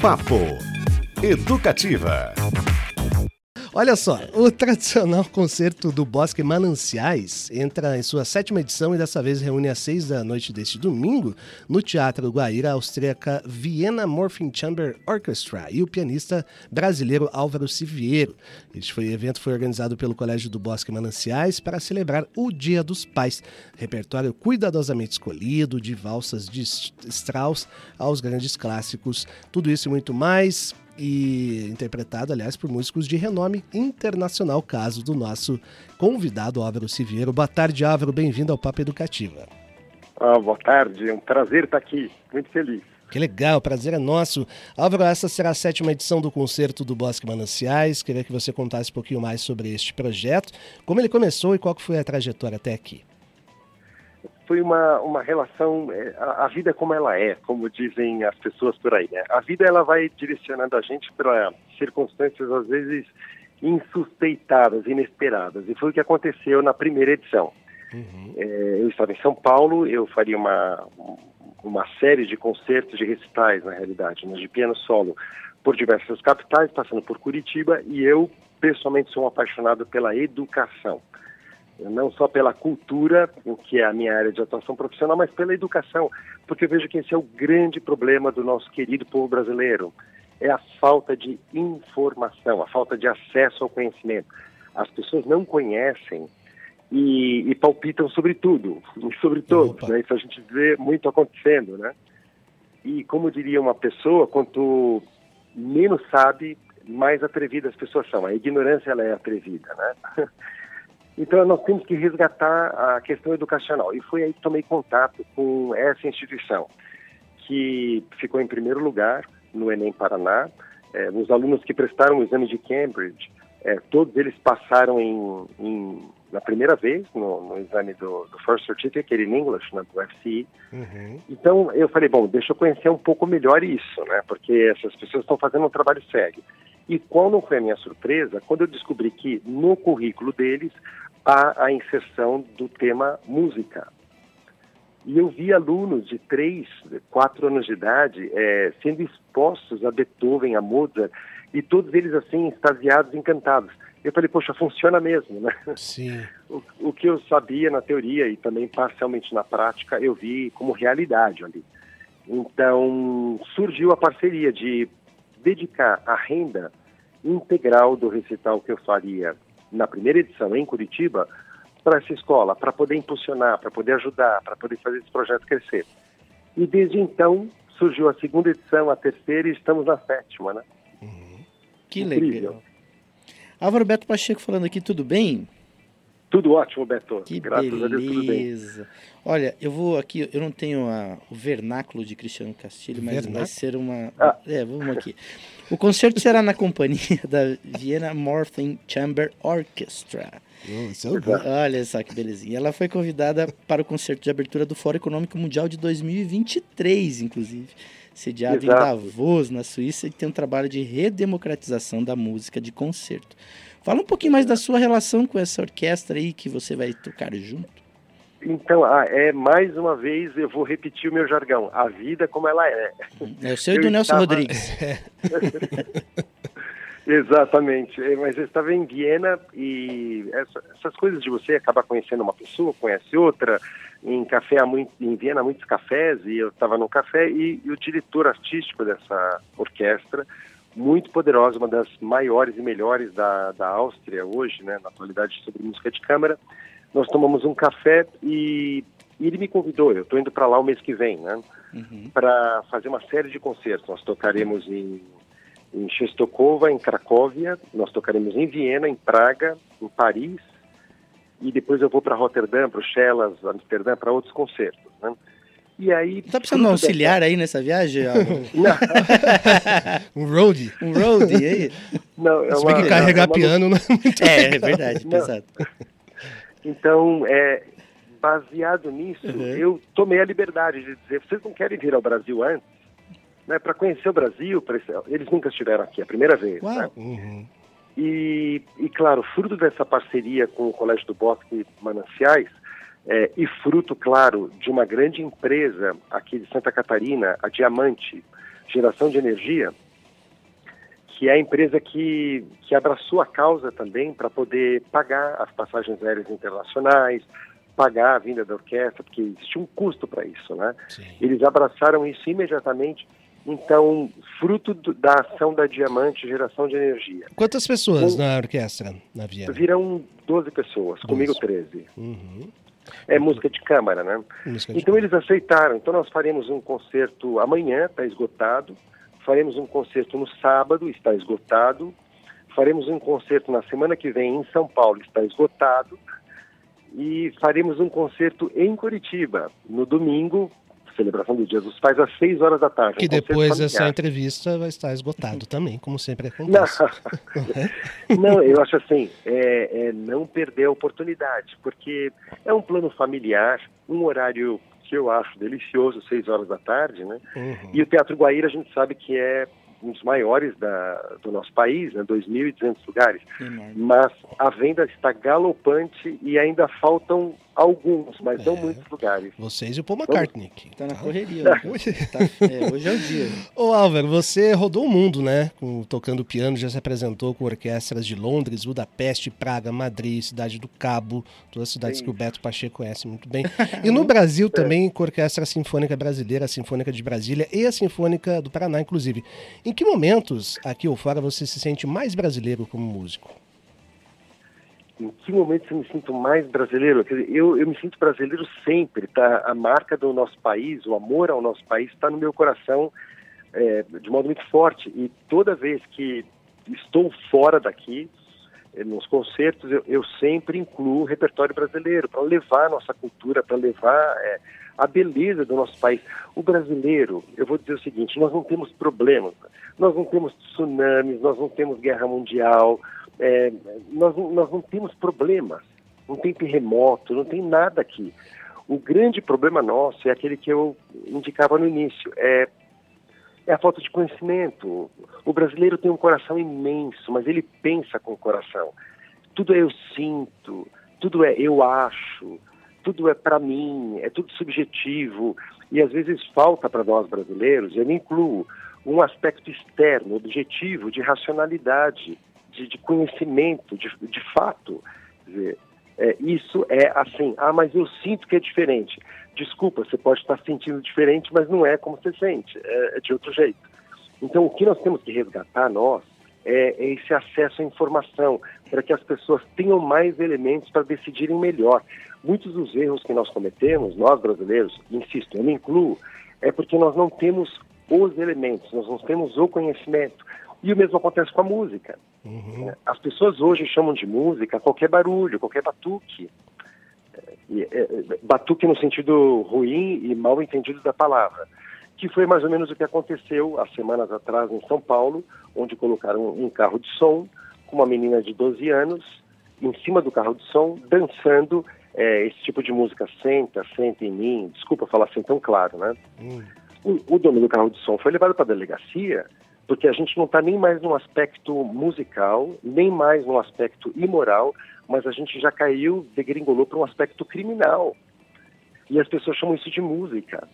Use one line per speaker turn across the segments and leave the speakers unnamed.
Papo Educativa.
Olha só, o tradicional concerto do Bosque Mananciais entra em sua sétima edição e dessa vez reúne às seis da noite deste domingo no Teatro Guaíra austríaca Vienna Morphing Chamber Orchestra e o pianista brasileiro Álvaro Siviero. Este foi, evento foi organizado pelo Colégio do Bosque Mananciais para celebrar o Dia dos Pais. Repertório cuidadosamente escolhido, de valsas de Strauss aos grandes clássicos. Tudo isso e muito mais e interpretado, aliás, por músicos de renome internacional, caso do nosso convidado Álvaro Siviero. Boa tarde, Álvaro, bem-vindo ao Papo Educativa.
Ah, boa tarde, é um prazer estar aqui, muito feliz.
Que legal, o prazer é nosso. Álvaro, essa será a sétima edição do concerto do Bosque Mananciais. Queria que você contasse um pouquinho mais sobre este projeto, como ele começou e qual foi a trajetória até aqui
foi uma, uma relação, é, a, a, vida como ela é, como dizem as pessoas por aí, né? A vida ela vai direcionando a gente para circunstâncias às vezes insuspeitadas, inesperadas. E foi o que aconteceu na primeira edição. Uhum. É, eu estava em São Paulo, eu faria uma, uma série de concertos, de recitais, na realidade, né, de piano solo, por diversas capitais, passando por Curitiba, e eu, pessoalmente, sou um apaixonado pela educação não só pela cultura, o que é a minha área de atuação profissional, mas pela educação, porque eu vejo que esse é o grande problema do nosso querido povo brasileiro, é a falta de informação, a falta de acesso ao conhecimento. As pessoas não conhecem e, e palpitam sobre tudo, sobre todos, né? Isso a gente vê muito acontecendo, né? E como diria uma pessoa, quanto menos sabe, mais atrevidas as pessoas são. A ignorância ela é atrevida, né? Então, nós temos que resgatar a questão educacional. E foi aí que tomei contato com essa instituição, que ficou em primeiro lugar no Enem Paraná. É, os alunos que prestaram o exame de Cambridge, é, todos eles passaram em, em, na primeira vez no, no exame do, do, First Certificate in English, né, do FCE. Uhum. Então, eu falei, bom, deixa eu conhecer um pouco melhor isso, né, porque essas pessoas estão fazendo um trabalho sério. E qual não foi a minha surpresa quando eu descobri que no currículo deles há a inserção do tema música. E eu vi alunos de 3, 4 anos de idade é, sendo expostos a Beethoven, a Mozart, e todos eles assim, extasiados, encantados. Eu falei, poxa, funciona mesmo, né?
Sim.
O, o que eu sabia na teoria e também parcialmente na prática, eu vi como realidade ali. Então, surgiu a parceria de dedicar a renda integral do recital que eu faria na primeira edição em Curitiba para essa escola, para poder impulsionar, para poder ajudar, para poder fazer esse projeto crescer. E desde então surgiu a segunda edição, a terceira e estamos na sétima, né?
Uhum. Que Incrível. legal. Álvaro Beto Pacheco falando aqui, tudo bem?
Tudo ótimo, Beto.
Que Graças beleza. a Deus, tudo bem. Olha, eu vou aqui, eu não tenho a, o vernáculo de Cristiano Castilho, mas vernáculo? vai ser uma. Ah. É, vamos aqui. O concerto será na companhia da Vienna Morphing Chamber Orchestra. Oh, Olha só que belezinha. Ela foi convidada para o concerto de abertura do Fórum Econômico Mundial de 2023, inclusive sediado Exato. em Davos, na Suíça, e tem um trabalho de redemocratização da música de concerto. Fala um pouquinho mais da sua relação com essa orquestra aí que você vai tocar junto.
Então, ah, é mais uma vez eu vou repetir o meu jargão. A vida como ela é.
É o seu e do Nelson estava... Rodrigues.
Exatamente. É, mas eu estava em Viena e essa, essas coisas de você acabar conhecendo uma pessoa, conhece outra. Em café, em Viena, muitos cafés e eu estava no café e, e o diretor artístico dessa orquestra muito poderosa, uma das maiores e melhores da, da Áustria hoje, né, na atualidade sobre música de câmara. Nós tomamos um café e, e ele me convidou. Eu estou indo para lá o mês que vem, né, uhum. para fazer uma série de concertos. Nós tocaremos em, em Czestochowa, em Cracóvia, nós tocaremos em Viena, em Praga, em Paris e depois eu vou para Rotterdam, para Chelas, Amsterdã, para outros concertos. Né?
E aí. Tá precisando de um auxiliar aí nessa viagem?
um roadie?
Um roadie aí?
Não, é uma, que carregar é uma... piano não é muito.
É, é verdade, pesado.
Então, é, baseado nisso, uhum. eu tomei a liberdade de dizer: vocês não querem vir ao Brasil antes? Né, para conhecer o Brasil, pra... eles nunca estiveram aqui, é a primeira vez. Uau. Né? Uhum. E, e, claro, fruto dessa parceria com o Colégio do Bosque Mananciais, é, e fruto, claro, de uma grande empresa aqui de Santa Catarina, a Diamante Geração de Energia, que é a empresa que, que abraçou a causa também para poder pagar as passagens aéreas internacionais, pagar a vinda da orquestra, porque existe um custo para isso, né? Sim. Eles abraçaram isso imediatamente. Então, fruto do, da ação da Diamante, geração de energia.
Quantas pessoas na orquestra, na Viena?
Virão 12 pessoas, 12. comigo 13. Uhum. É música de câmara, né? Música então câmara. eles aceitaram. Então nós faremos um concerto amanhã, está esgotado. Faremos um concerto no sábado, está esgotado. Faremos um concerto na semana que vem em São Paulo, está esgotado. E faremos um concerto em Curitiba no domingo, celebração do Dia dos Pais às 6 horas da tarde.
Que um depois dessa entrevista vai estar esgotado também, como sempre acontece.
Não, não eu acho assim, é, é, não perder a oportunidade, porque é um plano familiar, um horário que eu acho delicioso, 6 horas da tarde, né? Uhum. E o Teatro Guaíra a gente sabe que é um dos maiores da, do nosso país, né, 2.200 lugares, mas a venda está galopante e ainda faltam alguns, mas é. não muitos lugares.
Vocês e o Paul McCartney.
Está na correria. Né? tá, é, hoje é o dia.
Ô Álvaro, você rodou o mundo, né? Com, tocando piano, já se apresentou com orquestras de Londres, Budapeste, Praga, Madrid, Cidade do Cabo, todas as cidades Sim. que o Beto Pacheco conhece muito bem. E no Brasil é. também com a Orquestra Sinfônica Brasileira, a Sinfônica de Brasília e a Sinfônica do Paraná, inclusive. Em que momentos, aqui ou fora, você se sente mais brasileiro como músico?
em que momento eu me sinto mais brasileiro? Dizer, eu, eu me sinto brasileiro sempre, tá? A marca do nosso país, o amor ao nosso país está no meu coração é, de modo muito forte. E toda vez que estou fora daqui, é, nos concertos, eu, eu sempre incluo o repertório brasileiro para levar nossa cultura, para levar é, a beleza do nosso país. O brasileiro, eu vou dizer o seguinte, nós não temos problemas, nós não temos tsunamis, nós não temos guerra mundial, é, nós, nós não temos problemas, não tem terremoto, não tem nada aqui. O grande problema nosso é aquele que eu indicava no início, é, é a falta de conhecimento. O brasileiro tem um coração imenso, mas ele pensa com o coração. Tudo é eu sinto, tudo é eu acho, tudo é para mim, é tudo subjetivo. E às vezes falta para nós brasileiros, eu me incluo, um aspecto externo, objetivo, de racionalidade de, de conhecimento, de, de fato. Dizer, é, isso é assim, ah, mas eu sinto que é diferente. Desculpa, você pode estar sentindo diferente, mas não é como você sente, é, é de outro jeito. Então, o que nós temos que resgatar, nós, é, é esse acesso à informação, para que as pessoas tenham mais elementos para decidirem melhor. Muitos dos erros que nós cometemos, nós brasileiros, insisto, eu me incluo, é porque nós não temos os elementos, nós não temos o conhecimento. E o mesmo acontece com a música. Uhum. As pessoas hoje chamam de música qualquer barulho, qualquer batuque. É, é, batuque no sentido ruim e mal entendido da palavra. Que foi mais ou menos o que aconteceu há semanas atrás em São Paulo, onde colocaram um carro de som com uma menina de 12 anos em cima do carro de som, dançando é, esse tipo de música, senta, senta em mim. Desculpa falar assim tão claro, né? Uhum. O, o dono do carro de som foi levado para a delegacia porque a gente não está nem mais no aspecto musical, nem mais no aspecto imoral, mas a gente já caiu, degringolou para um aspecto criminal. E as pessoas chamam isso de música.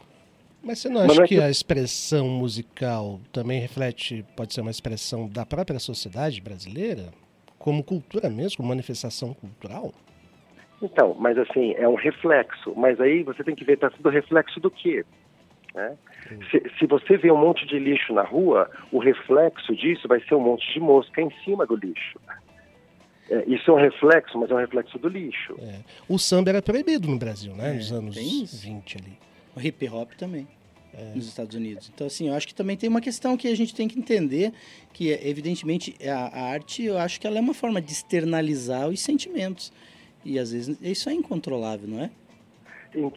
Mas você não acha não é que, que a expressão musical também reflete, pode ser uma expressão da própria sociedade brasileira? Como cultura mesmo, como manifestação cultural?
Então, mas assim, é um reflexo. Mas aí você tem que ver, está sendo reflexo do quê? Né? Se, se, você vê um monte de lixo na rua, o reflexo disso vai ser um monte de mosca em cima do lixo. É, isso é um reflexo, mas é um reflexo do lixo.
É. O samba era proibido no Brasil, né? É, nos anos 20 ali.
O hip hop também. É. Nos Estados Unidos. Então, assim, eu acho que também tem uma questão que a gente tem que entender, que evidentemente a, a arte, eu acho que ela é uma forma de externalizar os sentimentos. E às vezes isso é incontrolável, não é?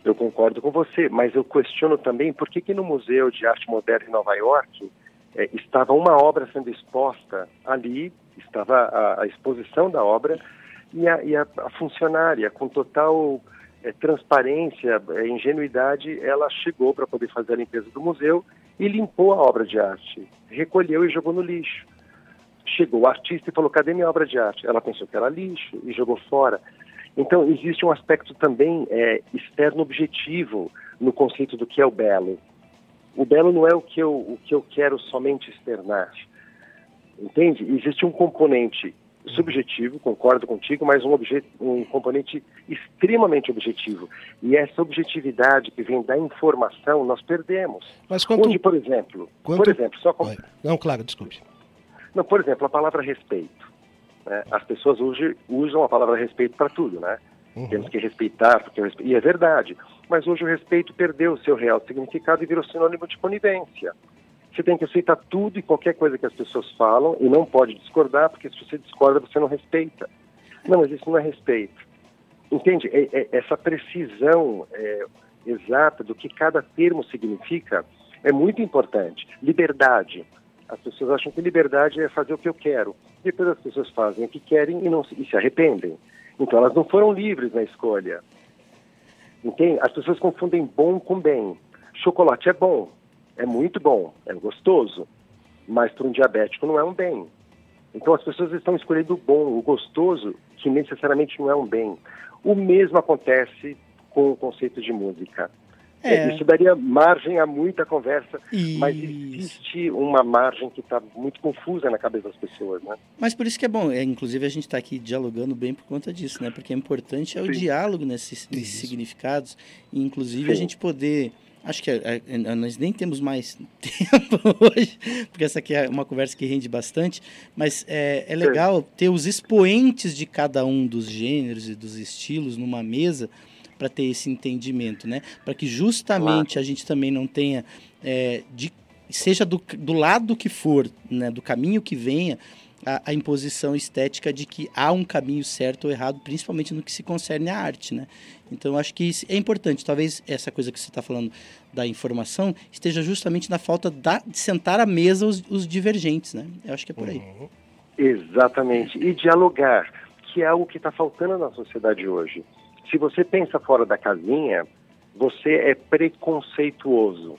Eu concordo com você, mas eu questiono também por que, que no Museu de Arte Moderna em Nova York é, estava uma obra sendo exposta ali, estava a, a exposição da obra, e a, e a, a funcionária, com total é, transparência, é, ingenuidade, ela chegou para poder fazer a limpeza do museu e limpou a obra de arte, recolheu e jogou no lixo. Chegou o artista e falou: cadê minha obra de arte? Ela pensou que era lixo e jogou fora. Então, existe um aspecto também é, externo objetivo no conceito do que é o belo. O belo não é o que eu, o que eu quero somente externar. Entende? Existe um componente subjetivo, concordo contigo, mas um, um componente extremamente objetivo. E essa objetividade que vem da informação, nós perdemos.
Mas quanto...
Onde, por exemplo,
quanto...
por exemplo, só com...
Não, claro, desculpe.
Não, por exemplo, a palavra respeito. Né? As pessoas hoje usam a palavra respeito para tudo, né? Uhum. Temos que respeitar, porque respe... e é verdade. Mas hoje o respeito perdeu o seu real significado e virou sinônimo de conivência. Você tem que aceitar tudo e qualquer coisa que as pessoas falam e não pode discordar, porque se você discorda, você não respeita. Não, mas isso não é respeito. Entende? É, é, essa precisão é, exata do que cada termo significa é muito importante. Liberdade. As pessoas acham que liberdade é fazer o que eu quero. Depois as pessoas fazem o que querem e, não, e se arrependem. Então elas não foram livres na escolha. Entende? As pessoas confundem bom com bem. Chocolate é bom, é muito bom, é gostoso, mas para um diabético não é um bem. Então as pessoas estão escolhendo o bom, o gostoso, que necessariamente não é um bem. O mesmo acontece com o conceito de música. É. Isso daria margem a muita conversa, isso. mas existe uma margem que está muito confusa na cabeça das pessoas, né?
Mas por isso que é bom, é, inclusive a gente está aqui dialogando bem por conta disso, né? Porque é importante é o Sim. diálogo nesses, nesses significados, e inclusive Sim. a gente poder Acho que é, é, nós nem temos mais tempo hoje, porque essa aqui é uma conversa que rende bastante, mas é, é legal ter os expoentes de cada um dos gêneros e dos estilos numa mesa para ter esse entendimento, né? Para que justamente claro. a gente também não tenha, é, de, seja do, do lado que for, né, do caminho que venha, a, a, imposição estética de que há um caminho certo ou errado, principalmente no que se concerne à arte, né? Então, acho que é importante. Talvez essa coisa que você está falando da informação esteja justamente na falta da, de sentar à mesa os, os divergentes, né? Eu acho que é por aí. Uhum.
Exatamente. E dialogar, que é algo que está faltando na sociedade hoje. Se você pensa fora da casinha, você é preconceituoso.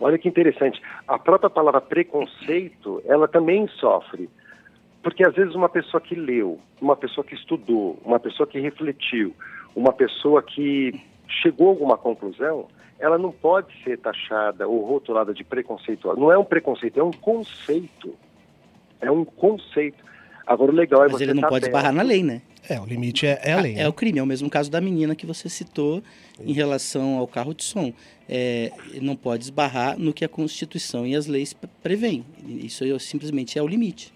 Olha que interessante. A própria palavra preconceito, ela também sofre. Porque às vezes uma pessoa que leu, uma pessoa que estudou, uma pessoa que refletiu, uma pessoa que chegou a alguma conclusão, ela não pode ser taxada ou rotulada de preconceituosa. Não é um preconceito, é um conceito. É um conceito. Agora o legal é
Mas
você.
Mas ele não
tá
pode esbarrar na lei, né?
É, o limite é, é a lei.
É, né? o crime, é o mesmo caso da menina que você citou em relação ao carro de som. É, não pode esbarrar no que a Constituição e as leis prevêem. Isso simplesmente é o limite.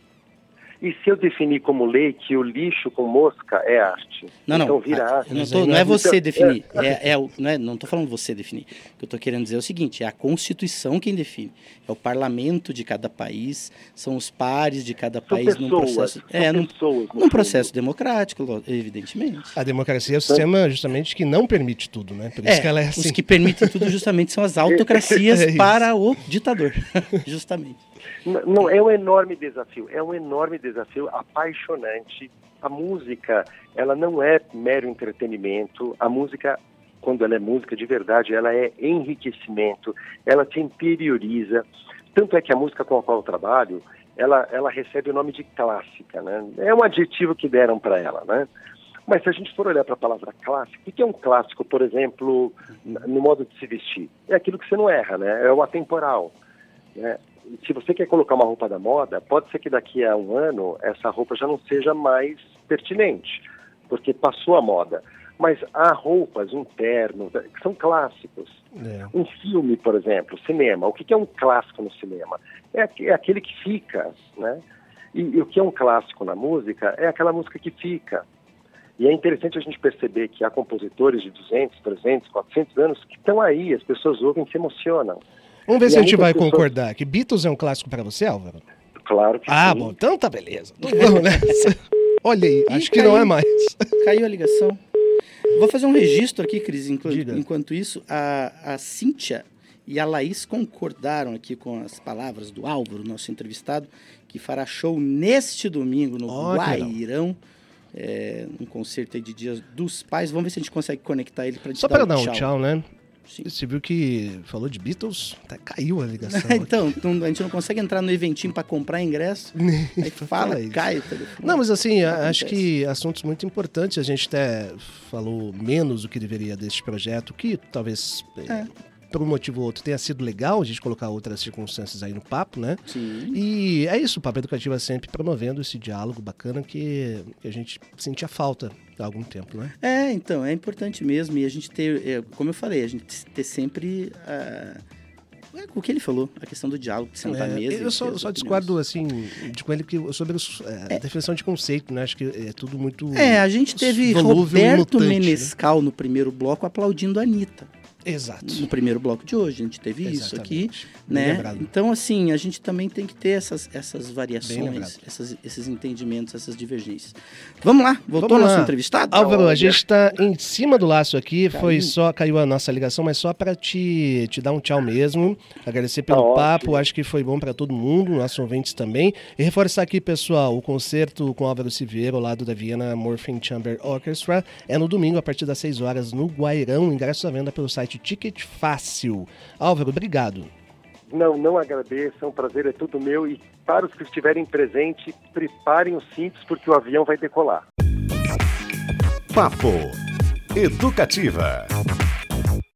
E se eu definir como lei que o lixo com mosca é arte?
Não,
então
não.
vira arte.
Não, tô, não é você então, definir. É, é, é, não é, não estou falando você definir. O que eu estou querendo dizer é o seguinte: é a Constituição quem define. É o parlamento de cada país, são os pares de cada
são
país
pessoas,
num processo.
é,
num,
pessoas,
num processo democrático, evidentemente.
A democracia é o sistema justamente que não permite tudo, né? Por isso
é,
que ela é assim.
Os que permitem tudo justamente são as autocracias é para o ditador. justamente.
Não, é um enorme desafio, é um enorme desafio apaixonante. A música, ela não é mero entretenimento, a música, quando ela é música de verdade, ela é enriquecimento, ela te interioriza. Tanto é que a música com a qual eu trabalho, ela, ela recebe o nome de clássica, né? É um adjetivo que deram para ela, né? Mas se a gente for olhar para a palavra clássico, o que é um clássico, por exemplo, no modo de se vestir? É aquilo que você não erra, né? É o atemporal. Né? Se você quer colocar uma roupa da moda, pode ser que daqui a um ano essa roupa já não seja mais pertinente, porque passou a moda. Mas há roupas, um terno, que são clássicos. É. Um filme, por exemplo, cinema. O que é um clássico no cinema? É, é aquele que fica, né? E, e o que é um clássico na música é aquela música que fica. E é interessante a gente perceber que há compositores de 200, 300, 400 anos que estão aí, as pessoas ouvem e se emocionam.
Vamos ver e se a gente vai pessoas... concordar. Que Beatles é um clássico para você, Álvaro?
Claro que
ah, sim. Ah, bom, então tá beleza. Vamos nessa. Olha aí, acho que não é mais.
Caiu a ligação. Vou fazer um registro aqui, Cris. Enquanto, enquanto isso, a, a Cíntia e a Laís concordaram aqui com as palavras do Álvaro, nosso entrevistado, que fará show neste domingo no oh, Guairão. É, um concerto de Dias dos Pais. Vamos ver se a gente consegue conectar ele para
Só para dar um tchau, tchau né? Sim. Você viu que falou de Beatles, tá, caiu a ligação.
então, a gente não consegue entrar no eventinho para comprar ingresso. aí fala, cai o telefone.
Não, mas assim, acho que assuntos muito importantes. A gente até falou menos do que deveria deste projeto, que talvez é. Por um motivo ou outro, tenha sido legal a gente colocar outras circunstâncias aí no papo, né?
Sim.
E é isso, o Papo Educativa sempre promovendo esse diálogo bacana que, que a gente sentia falta há algum tempo, né?
É, então, é importante mesmo. E a gente ter, é, como eu falei, a gente ter sempre. Uh, é o que ele falou, a questão do diálogo, de sentar é, mesa.
Eu só, só discordo, assim, de com ele que, sobre os, é, é. a definição de conceito, né? Acho que é tudo muito.
É, a gente teve Roberto mutante, né? Menescal né? no primeiro bloco aplaudindo a Anitta.
Exato.
No primeiro bloco de hoje, a gente teve Exatamente. isso aqui, né? Então, assim, a gente também tem que ter essas, essas variações, essas, esses entendimentos, essas divergências. Vamos lá, voltou Vamos nosso lá. entrevistado?
Álvaro, a gente está em cima do laço aqui, caiu. foi só, caiu a nossa ligação, mas só para te, te dar um tchau mesmo, agradecer pelo tá papo, ótimo. acho que foi bom para todo mundo, nossos ouvintes também, e reforçar aqui, pessoal, o concerto com Álvaro Silveira, ao lado da Viena Morphing Chamber Orchestra, é no domingo, a partir das 6 horas, no Guairão, ingresso à venda pelo site site Ticket Fácil. Álvaro, obrigado.
Não, não agradeço, é um prazer, é tudo meu. E para os que estiverem presentes, preparem os cintos porque o avião vai decolar.
Papo Educativa.